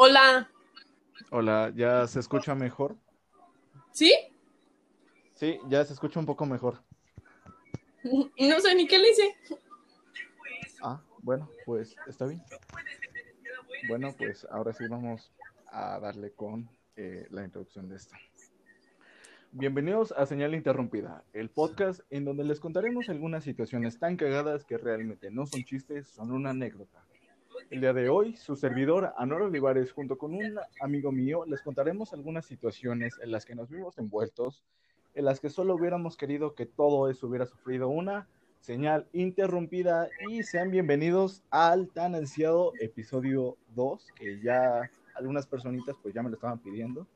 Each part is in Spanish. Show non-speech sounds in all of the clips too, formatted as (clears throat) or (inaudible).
Hola. Hola, ¿ya se escucha mejor? ¿Sí? Sí, ya se escucha un poco mejor. No sé ni qué le hice. Ah, bueno, pues está bien. Bueno, pues ahora sí vamos a darle con eh, la introducción de esto. Bienvenidos a Señal Interrumpida, el podcast en donde les contaremos algunas situaciones tan cagadas que realmente no son chistes, son una anécdota. El día de hoy, su servidor, Anor Olivares, junto con un amigo mío, les contaremos algunas situaciones en las que nos vimos envueltos, en las que solo hubiéramos querido que todo eso hubiera sufrido una señal interrumpida. Y sean bienvenidos al tan ansiado episodio 2, que ya algunas personitas pues ya me lo estaban pidiendo,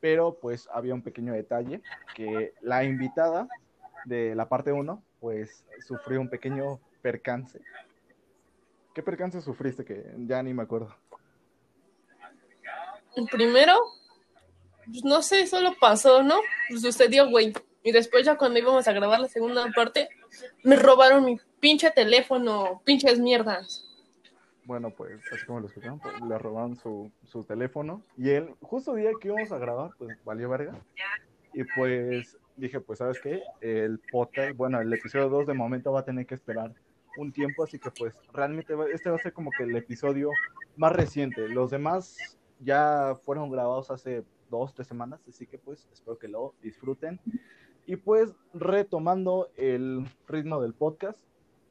pero pues había un pequeño detalle, que la invitada de la parte 1 pues sufrió un pequeño percance ¿Qué percance sufriste que ya ni me acuerdo? Primero, pues no sé, solo pasó, ¿no? Pues sucedió, güey. Y después ya cuando íbamos a grabar la segunda parte, me robaron mi pinche teléfono, pinches mierdas. Bueno, pues así como lo escucharon, pues, le robaron su, su teléfono. Y él, justo el día que íbamos a grabar, pues valió verga. Y pues dije, pues sabes qué, el podcast, bueno, el episodio 2 de momento va a tener que esperar un tiempo, así que pues realmente este va a ser como que el episodio más reciente. Los demás ya fueron grabados hace dos, tres semanas, así que pues espero que lo disfruten. Y pues retomando el ritmo del podcast,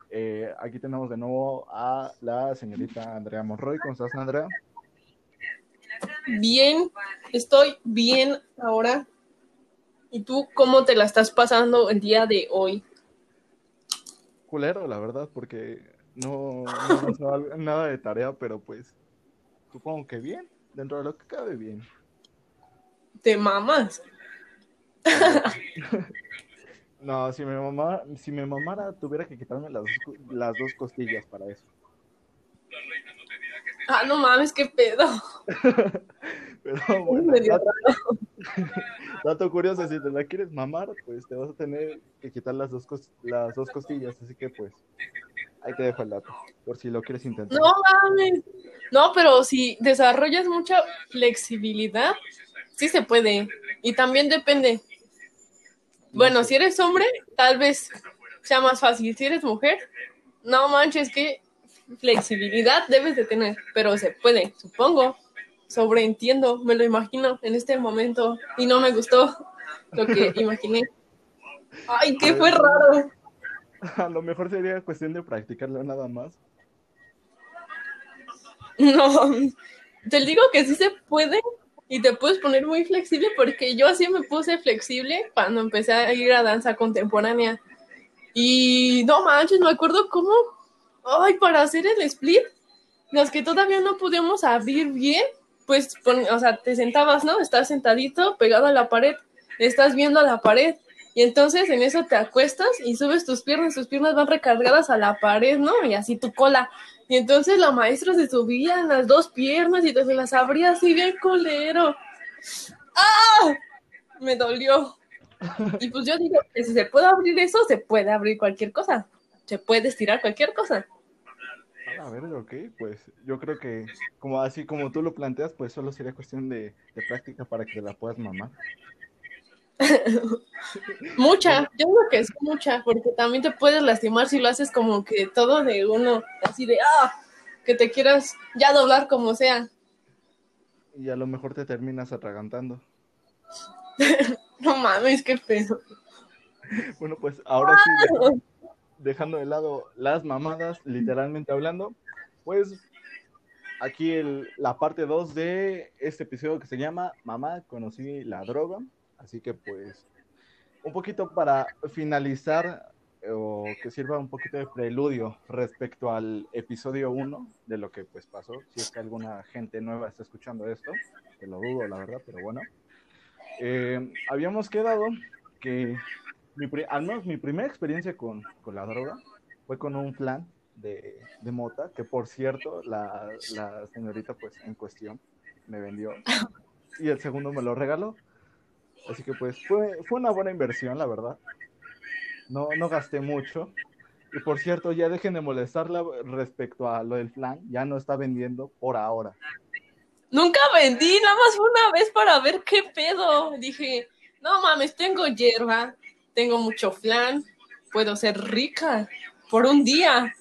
eh, aquí tenemos de nuevo a la señorita Andrea Monroy. ¿Cómo estás, Andrea? Bien, estoy bien ahora. ¿Y tú cómo te la estás pasando el día de hoy? Culero, la verdad, porque no, no, nada de tarea, pero pues supongo que bien, dentro de lo que cabe bien. ¿Te mamas? (laughs) no, si me mamara, si me mamara tuviera que quitarme las, las dos costillas para eso. Ah, no mames, qué pedo. (laughs) Pero (laughs) bueno, (laughs) dato, curioso, si te la quieres mamar, pues te vas a tener que quitar las dos, las dos costillas, así que pues ahí te dejo el dato, por si lo quieres intentar. No mames. No, pero si desarrollas mucha flexibilidad, sí se puede. Y también depende. Bueno, si eres hombre, tal vez sea más fácil. Si eres mujer, no manches, que flexibilidad debes de tener, pero se puede, supongo sobreentiendo, me lo imagino en este momento y no me gustó lo que (laughs) imaginé. Ay, que fue raro. A lo mejor sería cuestión de practicarlo nada más. No, te digo que sí se puede y te puedes poner muy flexible porque yo así me puse flexible cuando empecé a ir a danza contemporánea. Y no manches, me acuerdo cómo, ay, para hacer el split, los que todavía no podíamos abrir bien, pues, o sea, te sentabas, ¿no? Estás sentadito, pegado a la pared, estás viendo a la pared, y entonces en eso te acuestas y subes tus piernas, tus piernas van recargadas a la pared, ¿no? Y así tu cola. Y entonces la maestra se subía en las dos piernas y te las abría así bien colero. ¡Ah! Me dolió. Y pues yo digo si se puede abrir eso, se puede abrir cualquier cosa. Se puede estirar cualquier cosa. A ver, ok, pues yo creo que como así como tú lo planteas, pues solo sería cuestión de, práctica para que la puedas mamar. (laughs) mucha, yo creo que es mucha, porque también te puedes lastimar si lo haces como que todo de uno, así de, ah, que te quieras ya doblar como sea. Y a lo mejor te terminas atragantando. (laughs) no mames, qué pedo. (laughs) Bueno, pues ahora sí dejando de lado las mamadas, literalmente hablando, pues aquí la parte 2 de este episodio que se llama Mamá, conocí la droga. Así que pues un poquito para finalizar o que sirva un poquito de preludio respecto al episodio 1 de lo que pues pasó, si es que alguna gente nueva está escuchando esto, que lo dudo la verdad, pero bueno. Eh, habíamos quedado que mi, al menos mi primera experiencia con, con, la droga fue con un plan de, de mota, que por cierto, la, la, señorita pues en cuestión me vendió y el segundo me lo regaló. Así que pues fue, fue una buena inversión, la verdad. No, no gasté mucho. Y por cierto, ya dejen de molestarla respecto a lo del plan, ya no está vendiendo por ahora. Nunca vendí, nada más una vez para ver qué pedo. Dije, no mames, tengo hierba, tengo mucho flan, puedo ser rica por un día.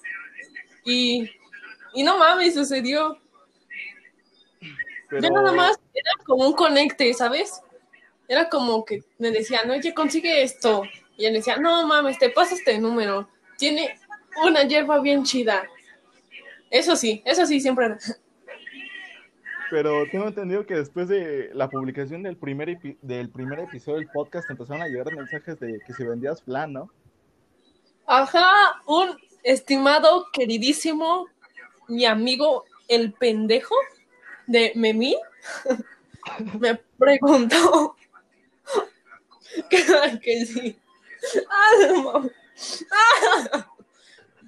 Y, y no mames, sucedió. Yo nada más era como un conecte, ¿sabes? Era como que me decían, oye, consigue esto. Y él decía, no mames, te pasa este número. Tiene una hierba bien chida. Eso sí, eso sí, siempre. Pero tengo entendido que después de la publicación del primer, del primer episodio del podcast empezaron a llegar mensajes de que si vendías flan, ¿no? Ajá, un estimado, queridísimo, mi amigo el pendejo de Memí (laughs) me preguntó (laughs) que, sí. (laughs)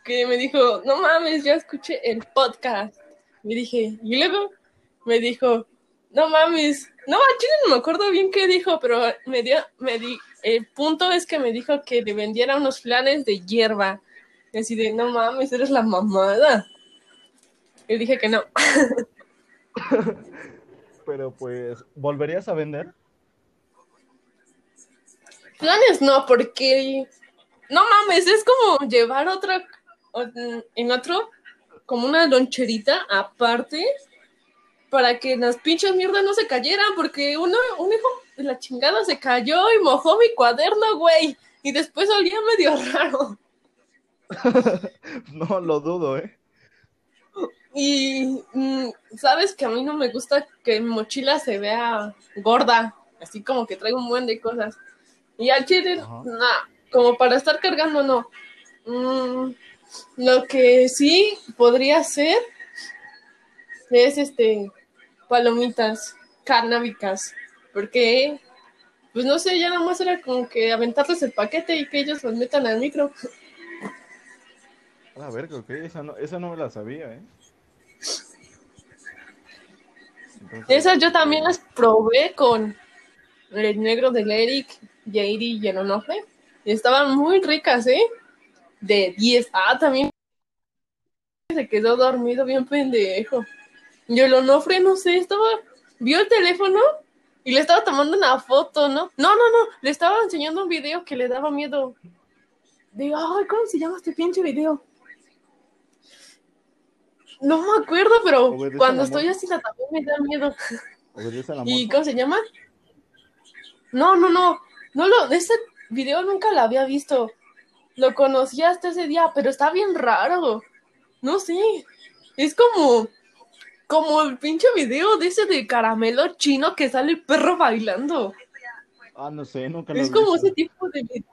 que me dijo, no mames, ya escuché el podcast. Me dije, y luego me dijo, no mames, no, no me acuerdo bien qué dijo, pero me dio, me di, el punto es que me dijo que le vendiera unos flanes de hierba. Y así de, no mames, eres la mamada. Y dije que no. (laughs) pero pues, ¿volverías a vender? Planes no, porque no mames, es como llevar otra en otro, como una loncherita aparte para que las pinches mierdas no se cayeran, porque uno, un hijo de la chingada se cayó y mojó mi cuaderno, güey, y después olía medio (laughs) raro. (laughs) no lo dudo, ¿eh? Y mm, sabes que a mí no me gusta que mi mochila se vea gorda, así como que traigo un buen de cosas. Y al chile, nada, como para estar cargando, no. Mm, lo que sí podría ser es este palomitas canábicas, porque pues no sé, ya nada más era como que aventarles el paquete y que ellos los metan al micro. A ver, ok, esa no, esa no me la sabía, ¿eh? Esas yo también las probé con el negro del Eric, Jairi y. Y estaban muy ricas, ¿eh? De 10. Ah, también se quedó dormido bien pendejo. Yo el Onofre, no sé, estaba, vio el teléfono y le estaba tomando una foto, ¿no? No, no, no, le estaba enseñando un video que le daba miedo. Digo, ay, ¿cómo se llama este pinche video? No me acuerdo, pero cuando estoy así la también me da miedo. ¿Y cómo se llama? No, no, no. No lo, este video nunca lo había visto. Lo conocí hasta ese día, pero está bien raro. No sé. Es como como el pinche video de ese de caramelo chino que sale el perro bailando. Ah, no sé, nunca lo Es como ese tipo de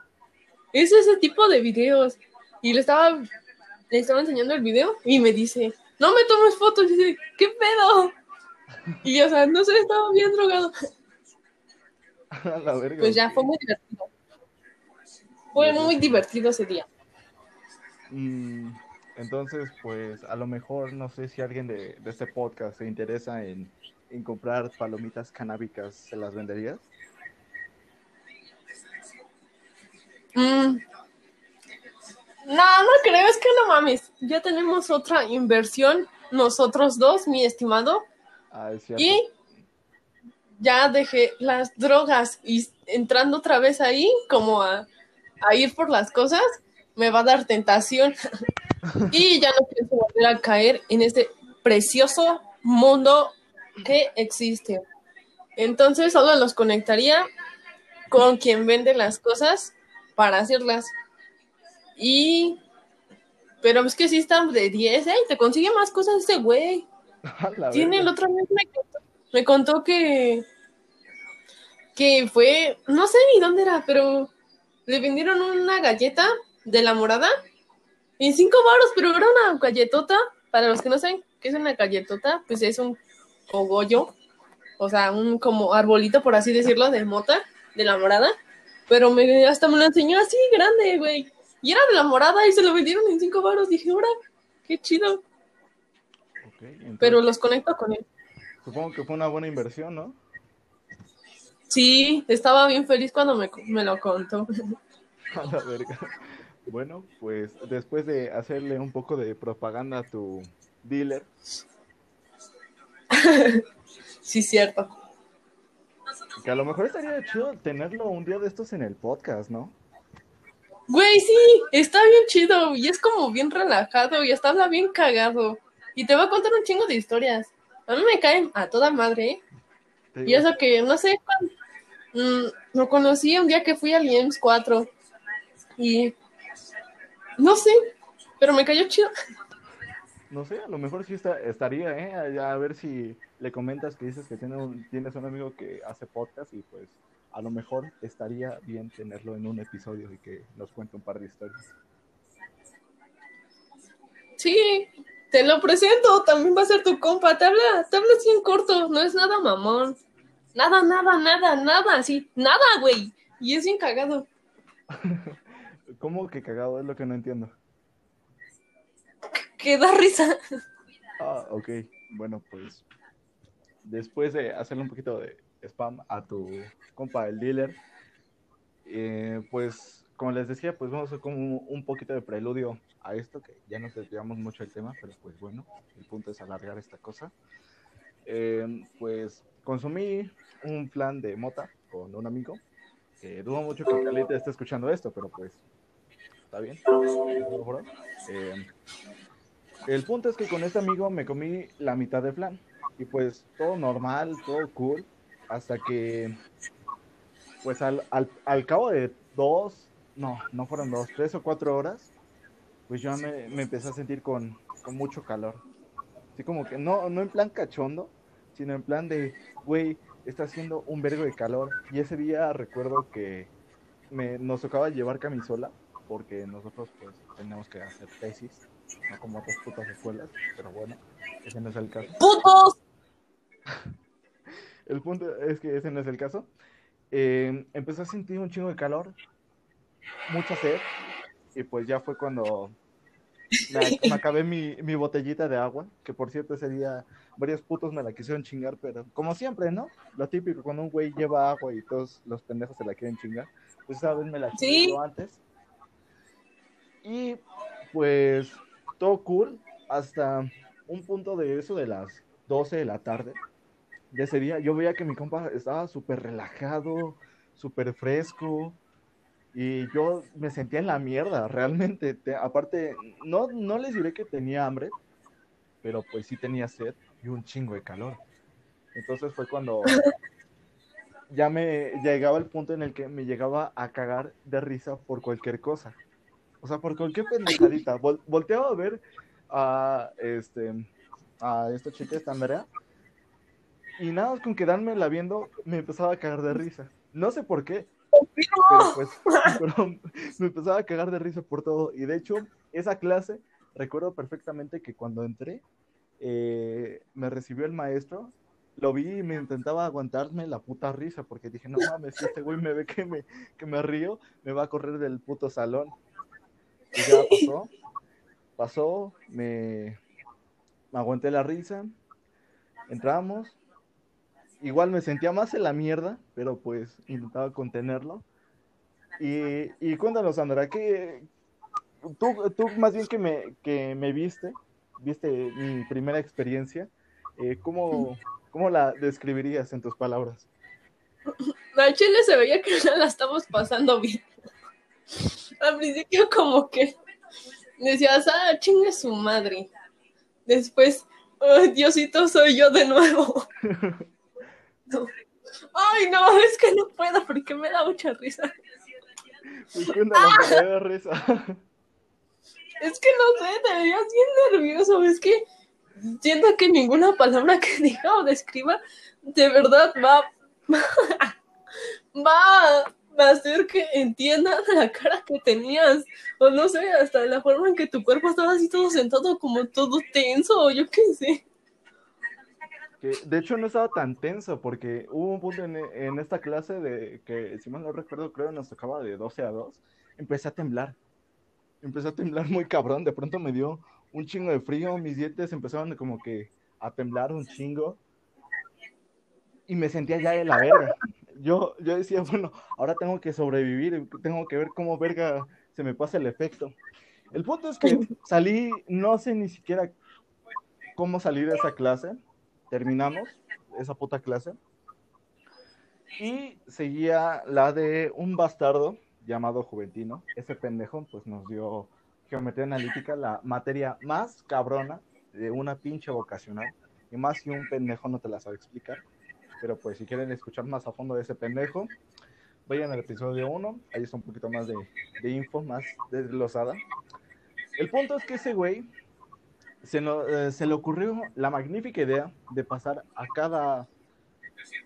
es ese tipo de videos. Y le estaba le estaba enseñando el video y me dice, "No me tomes fotos." Y dice, "¿Qué pedo?" (laughs) Y o sea, no sé, estaba bien drogado. La verga, pues ya fue muy divertido. Fue muy divertido ese día. Mm, entonces, pues a lo mejor no sé si alguien de, este podcast se interesa en, comprar palomitas canábicas, ¿se las venderías? Mm. No, no creo, es que no mames. Ya tenemos otra inversión, nosotros dos, mi estimado. Ah, es cierto. Y ya dejé las drogas y entrando otra vez ahí, como a, a ir por las cosas, me va a dar tentación. (laughs) y ya no pienso volver a caer en este precioso mundo que existe. Entonces solo los conectaría con quien vende las cosas para hacerlas. Y... Pero es que sí están de 10, ¿eh? Te consigue más cosas ese güey. (laughs) Tiene el otro mes me contó, me contó que... Que fue... No sé ni dónde era, pero... Le vendieron una galleta de la morada en cinco baros, pero era una galletota. Para los que no saben qué es una galletota, pues es un cogollo, o sea, un como arbolito, por así decirlo, de mota, de la morada. Pero me, hasta me lo enseñó así, grande, güey. Y era de la morada y se lo vendieron en cinco baros. Dije, ahora, qué chido. pero los conecto con él. Supongo que fue una buena inversión, ¿no? Sí, estaba bien feliz cuando me, me lo contó. (laughs) A la verga. Bueno, pues después de hacerle un poco de propaganda a tu dealer, (laughs) Sí, cierto. Que a lo mejor estaría chido tenerlo un día de estos en el podcast, ¿no? Güey, sí, está bien chido y es como bien relajado y hasta habla bien cagado. Y te va a contar un chingo de historias. A mí me caen a toda madre. ¿eh? Y eso que, no sé, mm, lo conocí un día que fui al IEMS 4 y no sé, pero me cayó chido. No sé, a lo mejor sí está, estaría, ¿eh? A ver si le comentas que dices que tiene un, tienes un amigo que hace podcast y pues a lo mejor estaría bien tenerlo en un episodio y que nos cuente un par de historias. Sí, te lo presento, también va a ser tu compa, te habla, te habla así en corto, no es nada mamón. Nada, nada, nada, nada, así, nada, güey. Y es bien cagado. (laughs) ¿Cómo que cagado? Es lo que no entiendo. Que da risa. Ah, ok. Bueno, pues después de hacerle un poquito de spam a tu compa, el dealer, eh, pues como les decía, pues vamos a hacer como un poquito de preludio a esto, que ya nos desviamos mucho el tema, pero pues bueno, el punto es alargar esta cosa. Eh, pues consumí un plan de mota con un amigo, que dudo mucho que Calita esté escuchando esto, pero pues está bien. Eh, el punto es que con este amigo me comí la mitad de plan y pues todo normal, todo cool, hasta que pues al, al, cabo de dos, no, no fueron dos, tres o cuatro horas, pues yo me, me empecé a sentir con, con, mucho calor. Así como que no, no en plan cachondo, sino en plan de, güey, está haciendo un vergo de calor. Y ese día recuerdo que me, nos tocaba llevar camisola, porque nosotros pues tenemos que hacer tesis, no como otras putas escuelas, pero bueno, ese no es el caso. ¡Putos! (laughs) el punto es que ese no es el caso. Eh, empecé a sentir un chingo de calor, mucha sed, y pues ya fue cuando (laughs) me, acabé mi, mi, botellita de agua, que por cierto ese día varios putos me la quisieron chingar, pero como siempre, ¿no? Lo típico, cuando un güey lleva agua y todos los pendejos se la quieren chingar, pues esa vez me la chingué antes. Y pues todo cool hasta un punto de eso de las 12 de la tarde de ese día, yo veía que mi compa estaba súper relajado, súper fresco, y yo me sentía en la mierda, realmente. aparte, no, no les diré que tenía hambre, pero pues sí tenía sed y un chingo de calor. Entonces fue cuando (laughs) ya me llegaba el punto en el que me llegaba a cagar de risa por cualquier cosa. O sea, por cualquier (laughs) pendejadita. volteaba a ver a este a esta chica, esta Andrea, y nada con quedármela viendo, me empezaba a cagar de risa. No sé por qué, pero pues (laughs) me empezaba a cagar de risa por todo. Y de hecho, esa clase, recuerdo perfectamente que cuando entré, eh, me recibió el maestro, lo vi y me intentaba aguantarme la puta risa, porque dije, no mames, si este güey me ve que me, que me río, me va a correr del puto salón. Y ya pasó, pasó, me, aguanté la risa, entramos, igual me sentía más en la mierda, pero pues intentaba contenerlo. Y, y cuéntanos, Sandra, que tú, tú más bien que me, que me viste, viste mi primera experiencia, eh, ¿cómo, ¿cómo, la describirías en tus palabras? A Chile se veía que la estamos pasando bien. Al principio como que decías, ah, chingue su madre. Después, oh, Diosito, soy yo de nuevo. (laughs) Ay, no, es que no puedo porque me da mucha risa. Pues me da risa. (laughs) Es que no sé, te veías bien nervioso. Es que siento que ninguna palabra que diga o describa de verdad va, (laughs) va, va a hacer que entiendan (laughs) la cara que tenías. O no sé, hasta la forma en que tu cuerpo estaba así todo sentado, como todo tenso, o yo qué sé de hecho no estaba tan tenso porque hubo un punto en, esta clase de que, si mal no recuerdo, creo que nos tocaba de 12 a 2, empecé a temblar. Empecé a temblar muy cabrón, de pronto me dio un chingo de frío, mis dientes empezaron como que a temblar un chingo y me sentía ya de la verga. Yo, yo decía, (laughs) bueno, ahora tengo que sobrevivir, tengo que ver cómo verga se me pasa el efecto. El punto es que (laughs) salí, no sé ni siquiera cómo salir de esa clase, terminamos, esa puta clase. Y seguía la de un bastardo llamado Juventino. Ese pendejo pues nos dio geometría analítica, la materia más cabrona de una pinche vocacional. Y más si un pendejo no te la sabe explicar. Pero pues si quieren escuchar más a fondo de ese pendejo, vayan al episodio 1. Ahí está un poquito más de, de info, más desglosada. El punto es que ese güey se, no, eh, se, le ocurrió la magnífica idea de pasar a cada,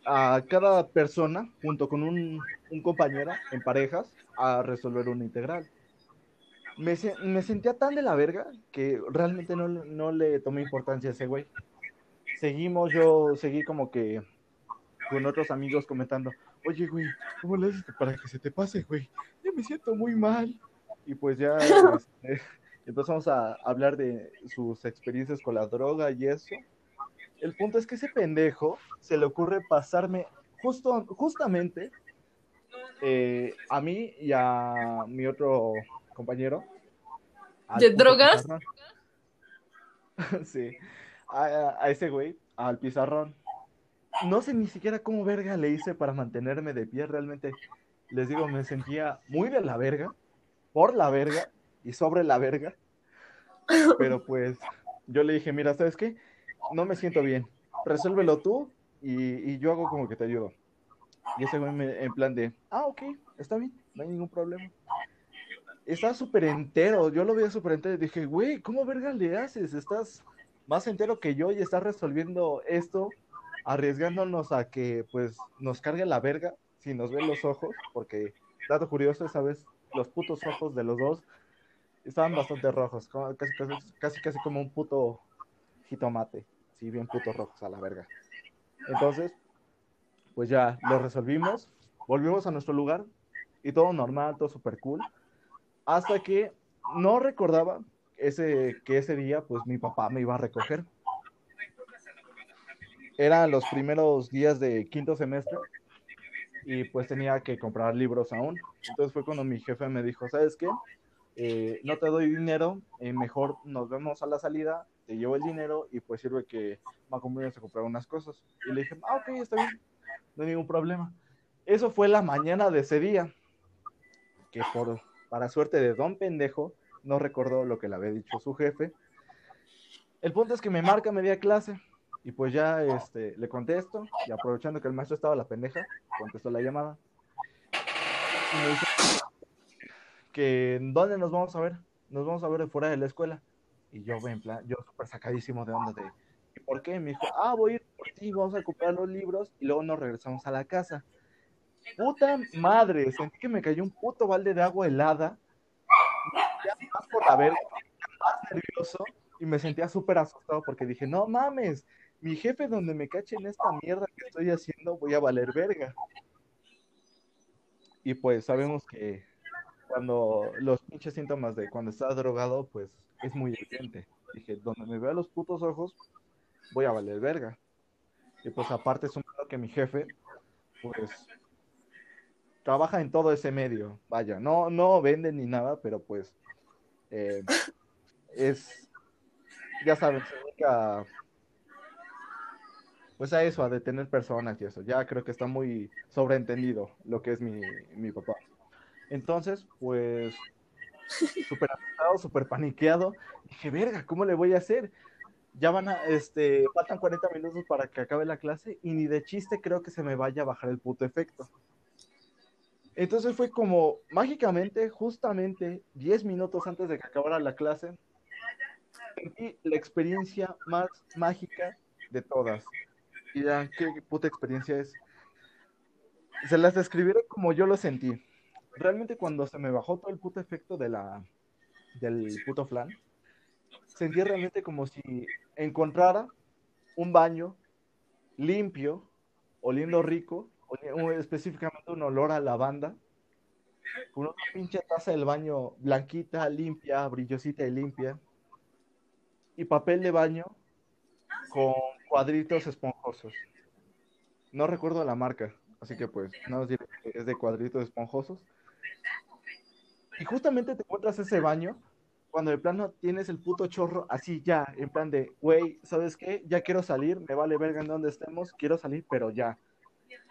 a cada persona, junto con un, un compañero en parejas, a resolver una integral. Me, me, sentía tan de la verga que realmente no, no le tomé importancia a ese güey. Seguimos, yo seguí como que con otros amigos comentando, oye, güey, ¿cómo le haces para que se te pase, güey? Yo me siento muy mal. Y pues ya este, (laughs) empezamos a hablar de sus experiencias con la droga y eso. El punto es que ese pendejo se le ocurre pasarme justo, justamente eh, a mí y a mi otro compañero. ¿De drogas? (laughs) sí, a, a ese güey, al pizarrón no sé ni siquiera cómo verga le hice para mantenerme de pie. Realmente, les digo, me sentía muy de la verga, por la verga y sobre la verga. Pero pues yo le dije, mira, ¿sabes qué? No me siento bien. Resuélvelo tú y, yo hago como que te ayudo. Y ese güey me, en plan de, ah, ok, está bien, no hay ningún problema. Está súper entero, yo lo veía súper entero. Dije, güey, ¿cómo verga le haces? Estás más entero que yo y estás resolviendo esto arriesgándonos a que pues nos cargue la verga si nos ven los ojos, porque dato curioso, esa vez los putos ojos de los dos estaban bastante rojos, casi casi, casi, como un puto jitomate, sí, bien putos rojos a la verga. Entonces, pues ya lo resolvimos, volvimos a nuestro lugar y todo normal, todo super cool, hasta que no recordaba ese, que ese día pues mi papá me iba a recoger eran los primeros días de quinto semestre y pues tenía que comprar libros aún. Entonces fue cuando mi jefe me dijo, ¿sabes qué? Eh, no te doy dinero, eh, mejor nos vemos a la salida, te llevo el dinero y pues sirve que me acompañes a comprar unas cosas. Y le dije, ah, ok, está bien, no hay ningún problema. Eso fue la mañana de ese día, que por, para suerte de don pendejo, no recordó lo que le había dicho su jefe. El punto es que me marca media clase y pues ya este, le contesto y aprovechando que el maestro estaba la pendeja, contestó la llamada. Y me dice que ¿dónde nos vamos a ver? Nos vamos a ver fuera de la escuela. Y yo, en plan, yo súper sacadísimo de onda de, ¿y por qué? Me dijo, ah, voy a ir por ti, vamos a comprar los libros y luego nos regresamos a la casa. Puta madre, sentí que me cayó un puto balde de agua helada. más por la verga, más nervioso y me sentía súper asustado porque dije, no mames, mi jefe donde me cache en esta mierda que estoy haciendo, voy a valer verga. Y pues sabemos que cuando los pinches síntomas de cuando estás drogado, pues es muy evidente. Dije, donde me vea los putos ojos, voy a valer verga. Y pues aparte es un que mi jefe, pues trabaja en todo ese medio. Vaya, no, no vende ni nada, pero pues eh, es, ya saben, se dedica pues a eso, a detener personas y eso. Ya creo que está muy sobreentendido lo que es mi, mi papá. Entonces, pues, súper asustado, súper paniqueado. Dije, verga, ¿cómo le voy a hacer? Ya van a, este, faltan 40 minutos para que acabe la clase y ni de chiste creo que se me vaya a bajar el puto efecto. Entonces fue como, mágicamente, justamente 10 minutos antes de que acabara la clase, sentí la experiencia más mágica de todas qué puta experiencia es. Se las describiré como yo lo sentí. Realmente cuando se me bajó todo el puto efecto de la, del puto flan, sentí realmente como si encontrara un baño limpio, oliendo rico, específicamente un olor a lavanda, con una pinche taza del baño blanquita, limpia, brillosita y limpia, y papel de baño con cuadritos esponjosos. No recuerdo la marca, así que pues no es de cuadritos esponjosos. Y justamente te encuentras ese baño cuando de plano tienes el puto chorro así ya, en plan de, güey, ¿sabes qué? Ya quiero salir, me vale verga en donde estemos, quiero salir, pero ya.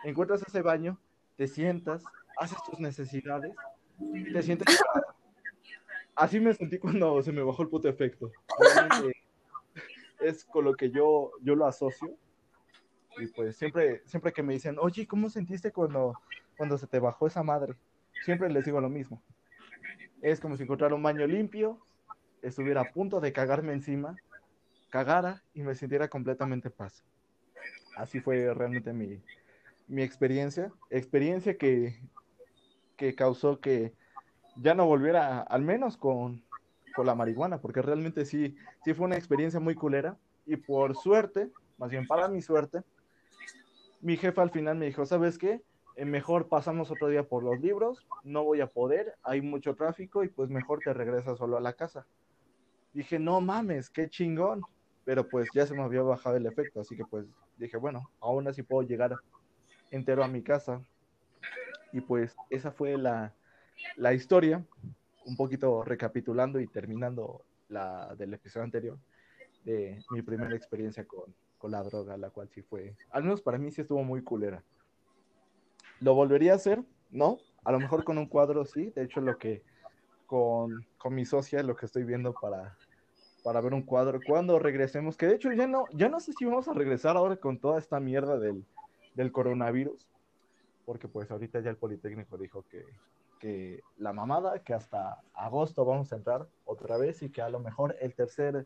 Encuentras ese baño, te sientas, haces tus necesidades, te sientes... Así me sentí cuando se me bajó el puto efecto. Es con lo que yo, yo lo asocio. Y pues siempre, siempre que me dicen, oye, ¿cómo sentiste cuando, cuando se te bajó esa madre? Siempre les digo lo mismo. Es como si encontrara un baño limpio, estuviera a punto de cagarme encima, cagara y me sintiera completamente paz. Así fue realmente mi, mi experiencia. Experiencia que, que causó que ya no volviera, al menos con, con la marihuana, porque realmente sí, sí fue una experiencia muy culera. Y por suerte, más bien para mi suerte, mi jefa al final me dijo, ¿sabes qué? Eh, mejor pasamos otro día por los libros, no voy a poder, hay mucho tráfico y pues mejor te regresas solo a la casa. Dije, no mames, qué chingón, pero pues ya se me había bajado el efecto, así que pues dije, bueno, aún así puedo llegar entero a mi casa. Y pues esa fue la, la historia, un poquito recapitulando y terminando la del episodio anterior, de mi primera experiencia con, con la droga, la cual sí fue, al menos para mí sí estuvo muy culera. ¿Lo volvería a hacer? No, a lo mejor con un cuadro sí, de hecho lo que con, con mi socia lo que estoy viendo para, para ver un cuadro cuando regresemos, que de hecho ya no, ya no sé si vamos a regresar ahora con toda esta mierda del, del coronavirus, porque pues ahorita ya el Politécnico dijo que, que la mamada, que hasta agosto vamos a entrar otra vez y que a lo mejor el tercer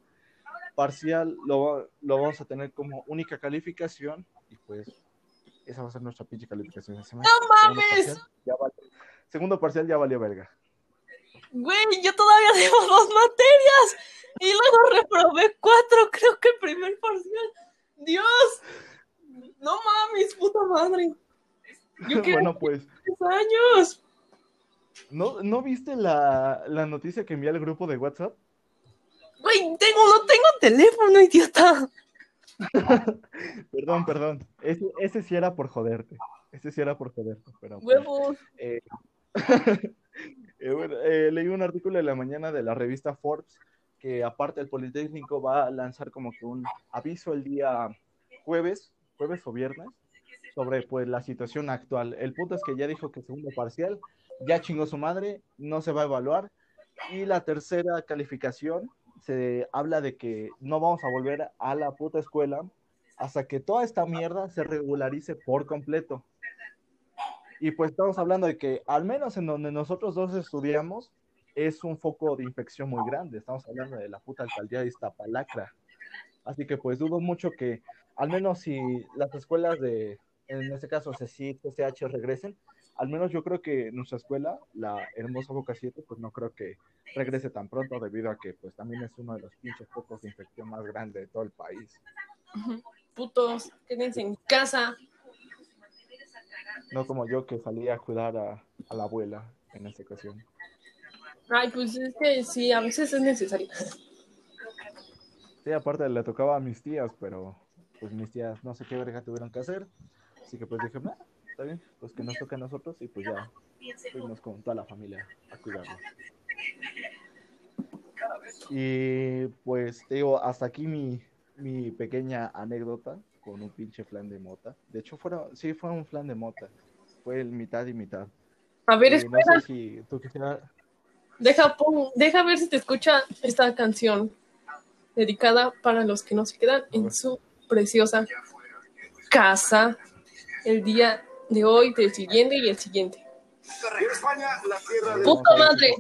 parcial lo, lo vamos a tener como única calificación y pues esa va a ser nuestra pinche calificación de semana. ¡No mames! Segundo parcial ya valió verga. Güey, yo todavía debo dos materias y luego reprobé cuatro, creo que el primer parcial. Dios, no mames, puta madre. Yo quiero (laughs) bueno, pues. años. ¿No, ¿No viste la, la noticia que envié al grupo de WhatsApp? Güey, tengo, no tengo teléfono, idiota. (laughs) perdón, perdón. Ese, ese, sí era por joderte. Ese sí era por joderte. Pero, pues, Huevos. Eh, (laughs) eh, bueno, eh, leí un artículo de la mañana de la revista Forbes que aparte el Politécnico va a lanzar como que un aviso el día jueves, jueves o viernes, sobre pues la situación actual. El punto es que ya dijo que segundo parcial, ya chingó su madre, no se va a evaluar. Y la tercera calificación se habla de que no vamos a volver a la puta escuela hasta que toda esta mierda se regularice por completo. Y pues estamos hablando de que al menos en donde nosotros dos estudiamos es un foco de infección muy grande. Estamos hablando de la puta alcaldía de Iztapalacra. Así que pues dudo mucho que al menos si las escuelas de, en este caso CCI, CCH regresen, al menos yo creo que nuestra escuela, la hermosa Boca 7, pues no creo que regrese tan pronto debido a que pues también es uno de los pinches focos de infección más grandes de todo el país. Putos, quédense en casa. No como yo que salí a cuidar a, a la abuela en esta ocasión. Ay, pues es que sí, a veces es necesario. Sí, aparte le tocaba a mis tías, pero pues mis tías no sé qué verga tuvieron que hacer. Así que pues dije, está bien, pues que nos toque a nosotros y pues ya fuimos con toda la familia a cuidarlo. Y pues te digo, hasta aquí mi, mi pequeña anécdota con un pinche flan de mota. De hecho, fueron, sí fue un flan de mota. Fue el mitad y mitad. A ver, Eh, espera. no sé si tú quisieras... Deja, pon- deja ver si te escucha esta canción dedicada para los que no se quedan en su preciosa casa el día de hoy, del siguiente y el siguiente. Y en España, la tierra de Puta madre.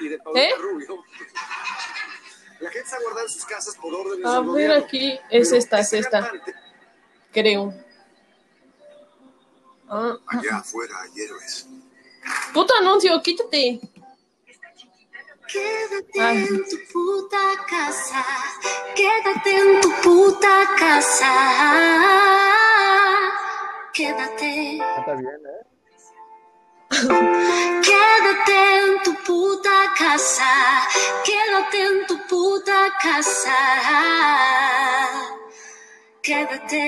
y de ¿Eh? Rubio. La gente se ha guardado en sus casas por órdenes A del ver, gobierno. aquí es esta, es esta, cantante, creo. Ah, Allá afuera hay héroes. puto anuncio, quítate. Quédate Ay. en tu puta casa, quédate en tu puta casa, quédate, Canta bien, ¿eh? quédate en tu puta casa, quédate en tu puta casa, quédate,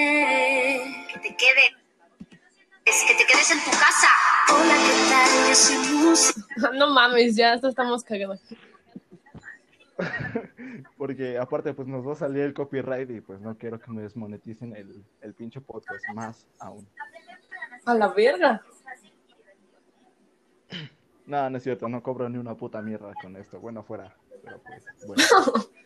que te quedes, que te quedes en tu casa. Hola, ¿qué tal? Yo soy música. (laughs) No mames, ya estamos cagados. (laughs) Porque aparte, pues nos va a salir el copyright y pues no quiero que me desmoneticen el, el pinche podcast más aún. A la verga. No, no es cierto, no cobro ni una puta mierda con esto. Bueno, fuera. Pero pues, bueno. (laughs)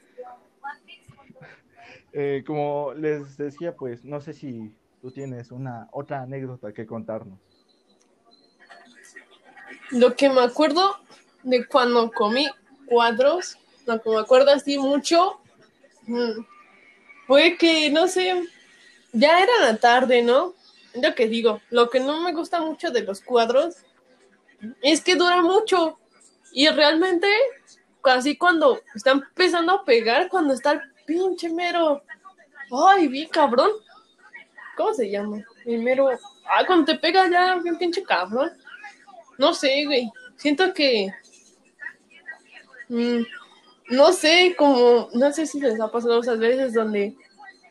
Eh, como les decía, pues no sé si tú tienes una otra anécdota que contarnos. Lo que me acuerdo de cuando comí cuadros, lo me acuerdo así mucho, mm, fue que, no sé, ya era la tarde, ¿no? Lo que digo, lo que no me gusta mucho de los cuadros es que dura mucho y realmente casi cuando está empezando a pegar, cuando está el pinche mero, ay, bien cabrón, ¿cómo se llama? El mero, ah, cuando te pega ya bien pinche cabrón. No sé, güey. Siento que. mm, no sé, como. No sé si les ha pasado esas veces donde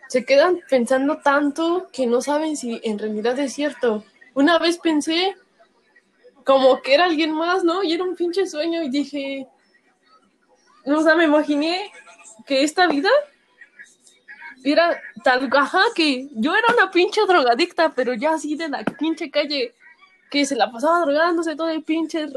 se quedan pensando tanto que no saben si en realidad es cierto. Una vez pensé como que era alguien más, ¿no? Y era un pinche sueño y dije. O sea, me imaginé que esta vida era tal ajá que yo era una pinche drogadicta, pero ya así de la pinche calle que se la pasaba drogándose todo el pinche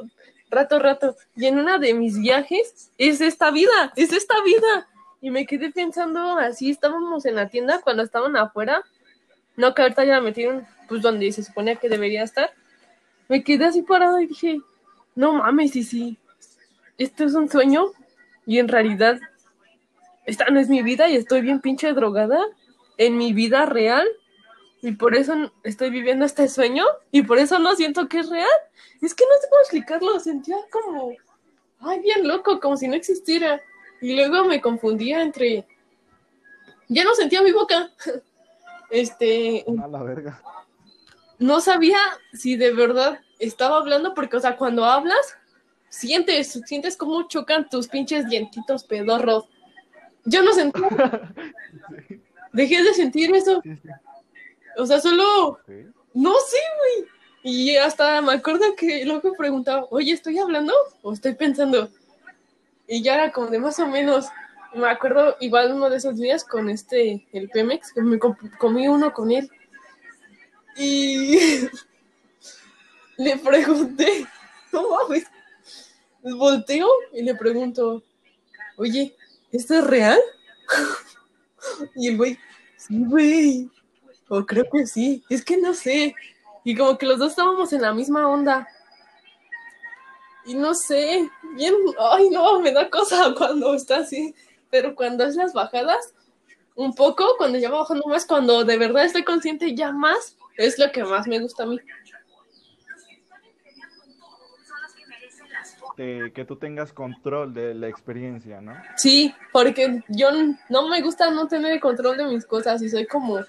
rato, rato. Y en una de mis viajes es esta vida, es esta vida. Y me quedé pensando así, estábamos en la tienda cuando estaban afuera. No, que ahorita ya la metieron, pues donde se suponía que debería estar. Me quedé así parado y dije, no mames, sí, sí, esto es un sueño y en realidad esta no es mi vida y estoy bien pinche drogada en mi vida real y por eso estoy viviendo este sueño y por eso no siento que es real. Es que no sé cómo explicarlo, sentía como, ay, bien loco, como si no existiera. Y luego me confundía entre, ya no sentía mi boca. (laughs) Este, A la verga. no sabía si de verdad estaba hablando, porque, o sea, cuando hablas, sientes, sientes cómo chocan tus pinches dientitos pedorros. Yo no sentía, (laughs) dejé de sentir eso. Sí, sí. O sea, solo, no sé, güey. Y hasta me acuerdo que luego preguntaba, oye, ¿estoy hablando o estoy pensando? Y ya era como de más o menos. Me acuerdo igual uno de esos días con este, el Pemex, que me com- comí uno con él. Y (laughs) le pregunté, no mames, volteo y le pregunto, oye, ¿esto es real? (laughs) Y el güey, sí, güey, o creo que sí, es que no sé. Y como que los dos estábamos en la misma onda. Y no sé, bien, ay no, me da cosa (laughs) cuando está así, pero cuando es las bajadas, un poco, cuando ya va bajando más, cuando de verdad estoy consciente ya más, es lo que más me gusta a mí. Que, que tú tengas control de la experiencia, ¿no? Sí, porque yo no me gusta no tener control de mis cosas y soy como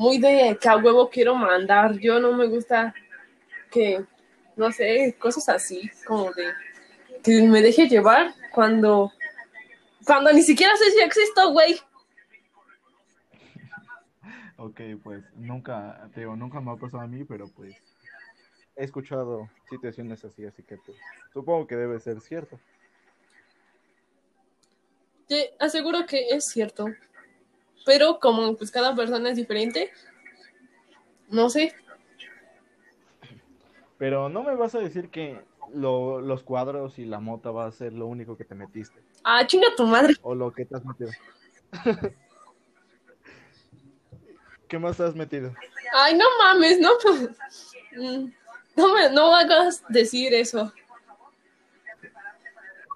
muy de que a huevo quiero mandar. Yo no me gusta que, no sé, cosas así, como de que me deje llevar cuando, cuando ni siquiera sé si existo, güey. Ok, pues nunca, te digo, nunca me ha pasado a mí, pero pues he escuchado situaciones así, así que pues supongo que debe ser cierto. Te aseguro que es cierto. Pero como pues cada persona es diferente, no sé. Pero no me vas a decir que lo- los cuadros y la mota va a ser lo único que te metiste, Ah, chinga tu madre. o lo que te has metido. (laughs) ¿Qué más te has metido? Ay, no mames, no. Mm, No me no hagas decir eso.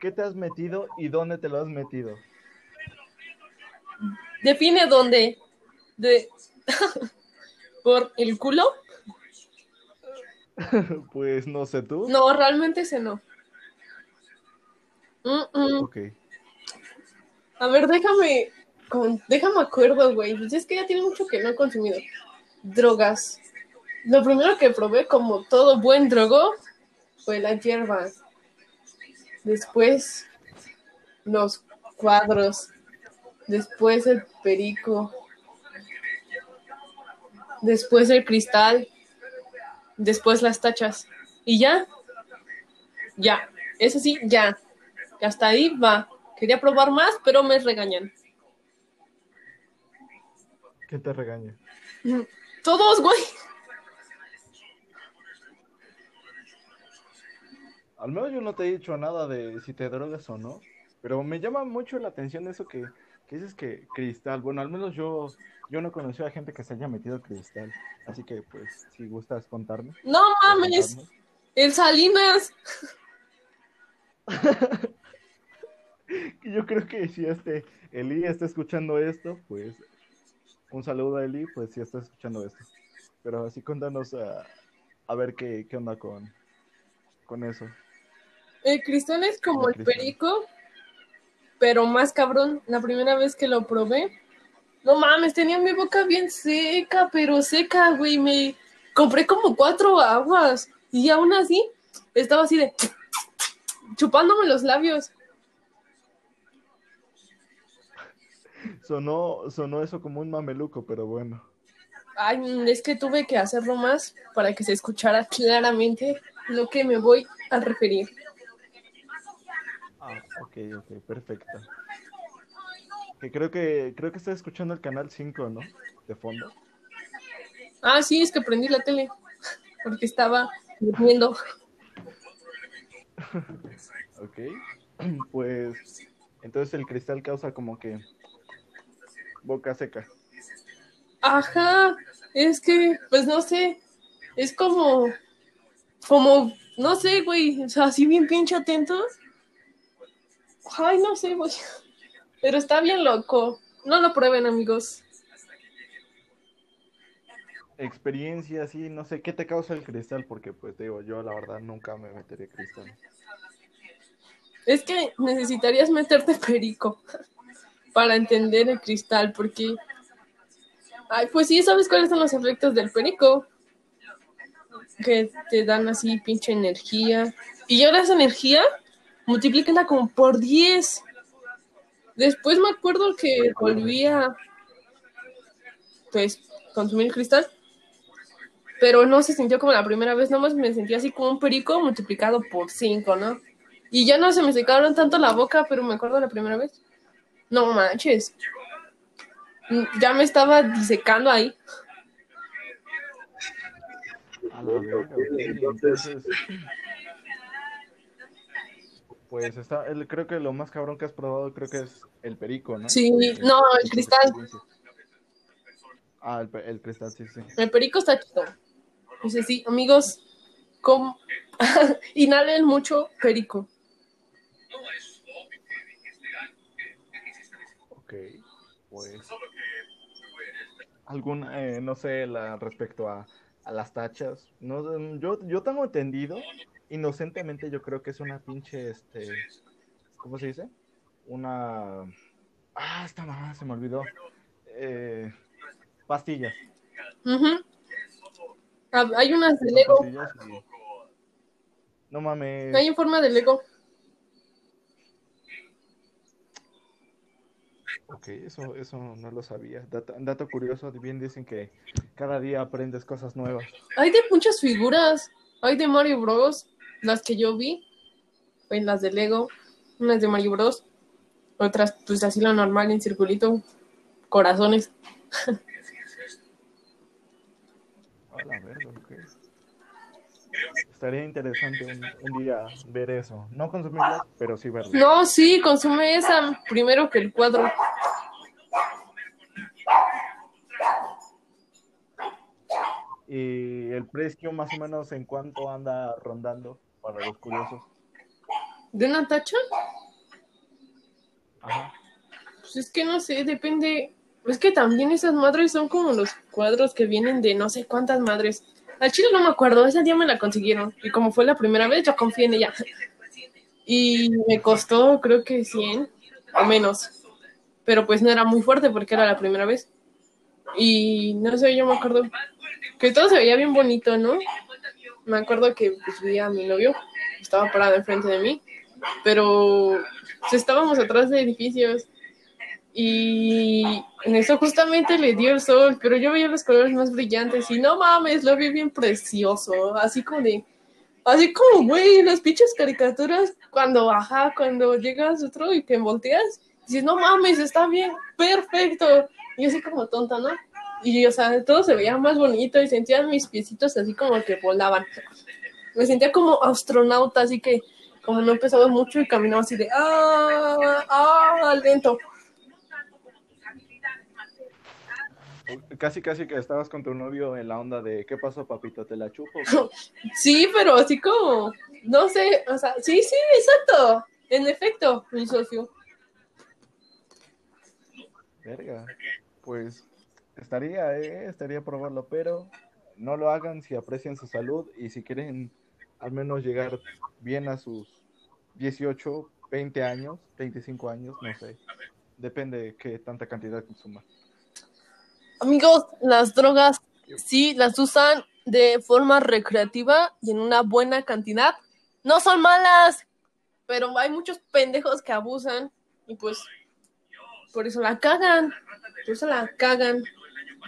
¿Qué te has metido y dónde te lo has metido? Define dónde. De (laughs) por el culo? (laughs) Pues no sé tú. No, realmente ese no. Mm, mm. Ok. A ver, déjame con, déjame acuerdo, güey. Pues es que ya tiene mucho que no he consumido. Drogas. Lo primero que probé, como todo buen drogo, fue la hierba. Después, los cuadros. Después el perico. Después el cristal. Después las tachas. Y ya. Ya. Eso sí, ya. Hasta ahí va. Que Quería probar más, pero me regañan. ¿Qué te regaña? Todos, güey. Al menos yo no te he dicho nada de si te drogas o no, pero me llama mucho la atención eso que dices que cristal. Bueno, al menos yo, yo no conocí a gente que se haya metido cristal, así que pues si gustas contarme. No mames. contarnos. El Salinas. (laughs) Yo creo que si este Eli está escuchando esto, pues un saludo a Eli, pues si está escuchando esto. Pero así contanos a, a ver qué, qué onda con, con eso. El cristal es como El perico, pero más cabrón. La primera vez que lo probé, no mames, tenía mi boca bien seca, pero seca, güey. Me compré como cuatro aguas y aún así estaba así de chupándome los labios. Sonó, sonó eso como un mameluco, pero bueno. Ay, es que tuve que hacerlo más para que se escuchara claramente lo que me voy a referir. Ok, ok, perfecto. Que creo que creo que estoy escuchando el canal 5, ¿no? De fondo. Ah, sí, es que prendí la tele porque estaba durmiendo. Ok. (clears throat) Pues entonces el cristal causa como que boca seca. Ajá, es que, pues no sé, es como, como, no sé, güey, o sea, así bien pinche atento. Ay, no sé, güey, pero está bien loco. No lo prueben, amigos. Experiencia, sí, no sé, ¿qué te causa el cristal? Porque pues te digo, yo la verdad nunca me meteré cristal. Es que necesitarías meterte (laughs) perico para entender el cristal, porque, ay, pues sí, ¿sabes cuáles son los efectos del perico? Que te dan así pinche energía. Y ahora esa energía, multiplíquenla como por 10. Después me acuerdo que volví a, pues, consumir cristal. Pero no se sintió como la primera vez, nomás me sentí así como un perico multiplicado por 5, ¿no? Y ya no se me secaron tanto la boca, pero me acuerdo la primera vez. No manches. Ya me estaba disecando ahí. A la entonces. Pues está, el- creo que lo más cabrón que has probado creo que es el perico, ¿no? Sí, no, el cristal. Ah, el, cristal, sí, sí. El perico está chido. Dice, sí, amigos, com... (laughs) inhalen mucho perico. Ok, pues. Algún, eh, no sé, la, respecto a, a las tachas. No, yo, yo tengo entendido, inocentemente yo creo que es una pinche, este, ¿cómo se dice? Una... Ah, esta mamá se me olvidó. Eh, pastillas. Ah, Hay unas de Lego. y- No mames. Hay en forma de Lego. Ok, eso, eso no lo sabía. Dato, dato curioso, bien dicen que cada día aprendes cosas nuevas. Hay de muchas figuras. Hay de Mario Bros. Las que yo vi. Pues las de Lego. Unas de Mario Bros. Otras, pues así lo normal en circulito. Corazones. Verga. Estaría interesante un, un día ver eso. No consumirlas, pero sí verlas. No, sí, consume esa primero que el cuadro. Y el precio más o menos en cuánto anda rondando para los curiosos. ¿De una tacha? Ajá. Pues es que no sé, depende. Es que también esas madres son como los cuadros que vienen de no sé cuántas madres. Al chile no me acuerdo, ese día me la consiguieron. Y como fue la primera vez, yo confié en ella. Y me costó, creo que 100 o menos. Pero pues no era muy fuerte porque era la primera vez. Y no sé, yo me acuerdo que todo se veía bien bonito, ¿no? Me acuerdo que pues, vi a mi novio, estaba parado enfrente de mí, pero pues, estábamos atrás de edificios y en eso justamente le dio el sol, pero yo veía los colores más brillantes y no mames, lo vi bien precioso, así como de, Así como, güey, las pinches caricaturas, cuando, ajá, cuando llegas otro y te volteas, dices, no mames, está bien, perfecto. Y yo así como tonta, ¿no? Y, o sea, todo se veía más bonito y sentía mis piecitos así como que volaban. Me sentía como astronauta, así que como no pesaba mucho y caminaba así de, ah, ah, lento. Casi, casi que estabas con tu novio en la onda de ¿qué pasó, papito? ¿Te la chupo? (laughs) Sí, pero así como, no sé, o sea, sí, sí, exacto. En efecto, mi socio. Verga, pues estaría, eh, estaría probarlo, pero no lo hagan si aprecian su salud y si quieren al menos llegar bien a sus 18, 20 años, 25 años, no sé. Depende de qué tanta cantidad consuman. Amigos, las drogas sí las usan de forma recreativa y en una buena cantidad. No son malas, pero hay muchos pendejos que abusan y pues por eso la cagan, por eso la cagan.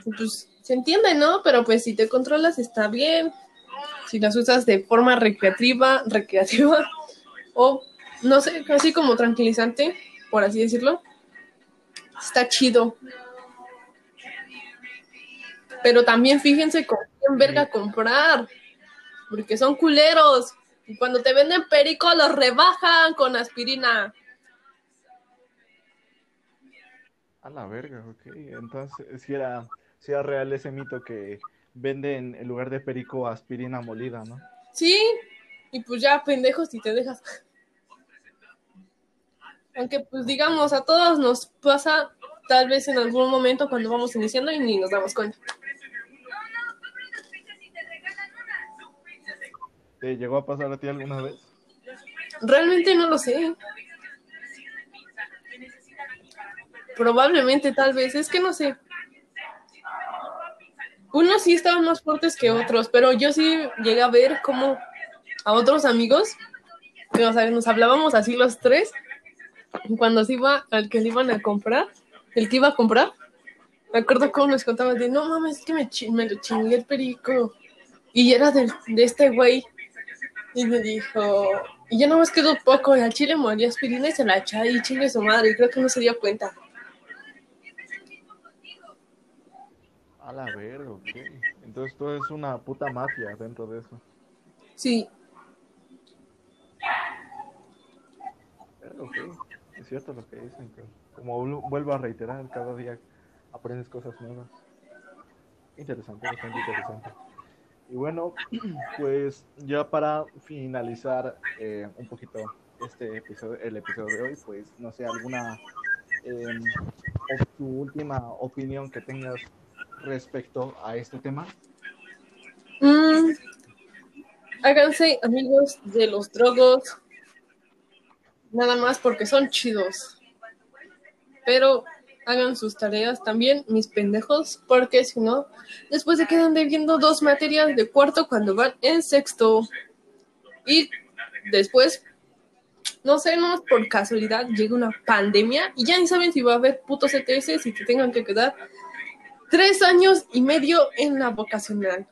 Pues se entiende, ¿no? Pero pues si te controlas está bien. Si las usas de forma recreativa, (laughs) recreativa o no sé, casi como tranquilizante, por así decirlo, está chido. Pero también fíjense con quién verga comprar. Porque son culeros. Y cuando te venden perico, los rebajan con aspirina. A la verga, ok. Entonces, si era, si era real ese mito que venden en lugar de perico aspirina molida, ¿no? Sí. Y pues ya, pendejos, si te dejas. Aunque, pues digamos, a todos nos pasa tal vez en algún momento cuando vamos iniciando y ni nos damos cuenta. ¿Te llegó a pasar a ti alguna vez? Realmente no lo sé. Probablemente, tal vez, es que no sé. Unos sí estaban más fuertes que otros, pero yo sí llegué a ver como a otros amigos, que, o sea, nos hablábamos así los tres, cuando se iba, al que le iban a comprar, el que iba a comprar, me acuerdo cómo nos contaban de, no mames, es que me, me lo chingué el perico. Y era del- de este güey. Y me dijo, y ya nomás quedó poco, y al chile moría aspirina y se la echaba y chingue su madre, y creo que no se dio cuenta. A la verga, ok. Entonces todo es una puta mafia dentro de eso. Sí, Pero, ok, es cierto lo que dicen, como vu- vuelvo a reiterar, cada día aprendes cosas nuevas. Interesante, bastante interesante. Y bueno, (clears throat) pues ya para finalizar eh, un poquito este episodio, el episodio de hoy, pues no sé, alguna o tu última opinión que tengas respecto a este tema. Mm, háganse amigos de los drogos. Nada más porque son chidos. Pero hagan sus tareas también, mis pendejos, porque si no, después se quedan debiendo dos materias de cuarto cuando van en sexto. Y después, no sé, no por casualidad llega una pandemia y ya ni saben si va a haber putos ETS y te tengan que quedar tres años y medio en la vocacional.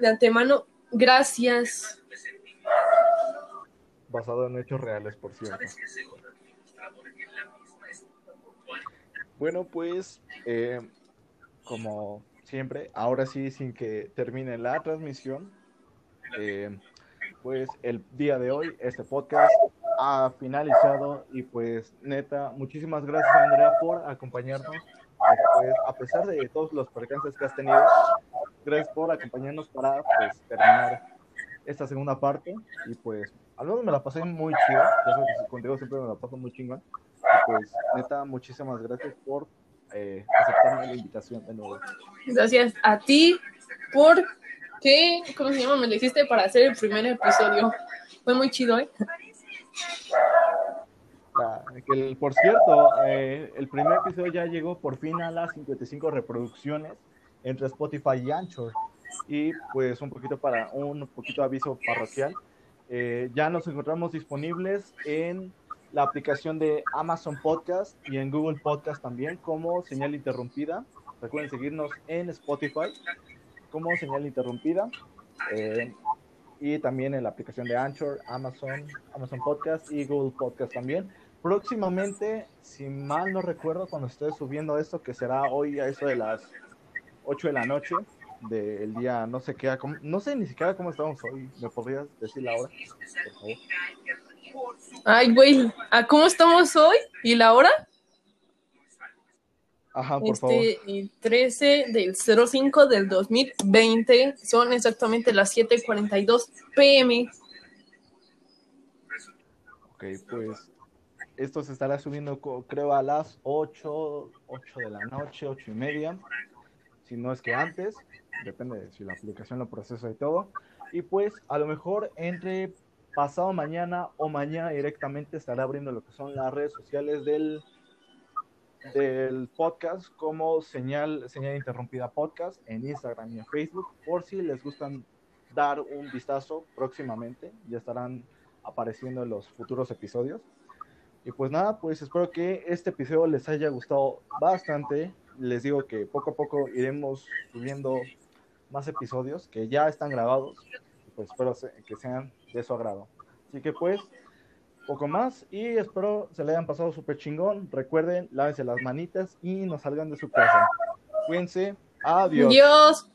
De antemano, gracias. basado en hechos reales, por cierto. Bueno, pues, eh, como siempre, ahora sí, sin que termine la transmisión, eh, pues el día de hoy, este podcast ha finalizado y pues neta, muchísimas gracias Andrea por acompañarnos. Pues, a pesar de todos los percances que has tenido, gracias por acompañarnos para pues, terminar esta segunda parte y pues al menos me la pasé muy que contigo siempre me la paso muy chingón y pues neta muchísimas gracias por eh, aceptarme la invitación de nuevo. Gracias a ti por que, ¿cómo se llama? Me lo hiciste para hacer el primer episodio. Fue muy chido, ¿eh? Que el- por cierto, eh, el primer episodio ya llegó por fin a las 55 reproducciones entre Spotify y Anchor. Y pues un poquito para un poquito aviso parroquial. eh, ya nos encontramos disponibles en la aplicación de Amazon Podcast y en Google Podcast también como señal interrumpida. Recuerden seguirnos en Spotify como señal interrumpida. Eh, y también en la aplicación de Anchor, Amazon, Amazon Podcast y Google Podcast también. Próximamente, si mal no recuerdo, cuando esté subiendo esto, que será hoy a eso de las 8 de la noche del día, no sé qué, no sé ni siquiera cómo estamos hoy. ¿Me podrías decir la hora? Por favor. Ay, güey, ¿a cómo estamos hoy? ¿Y la hora? Ajá, por favor. Este, el 13 del 05 del 2020 son exactamente las 7:42 pm. Ok, pues esto se estará subiendo creo a las 8, 8 de la noche, 8 y media, si no es que antes, depende de si la aplicación lo procesa y todo. Y pues a lo mejor entre pasado mañana o mañana directamente estará abriendo lo que son las redes sociales del, del podcast como señal, señal interrumpida podcast en Instagram y en Facebook, por si les gustan dar un vistazo próximamente, ya estarán apareciendo en los futuros episodios. Y pues nada, pues espero que este episodio les haya gustado bastante. Les digo que poco a poco iremos subiendo más episodios que ya están grabados. Pues espero que sean de su agrado. Así que pues, poco más y espero se le hayan pasado súper chingón. Recuerden, lávense las manitas y no salgan de su casa. Cuídense. Adiós. Dios.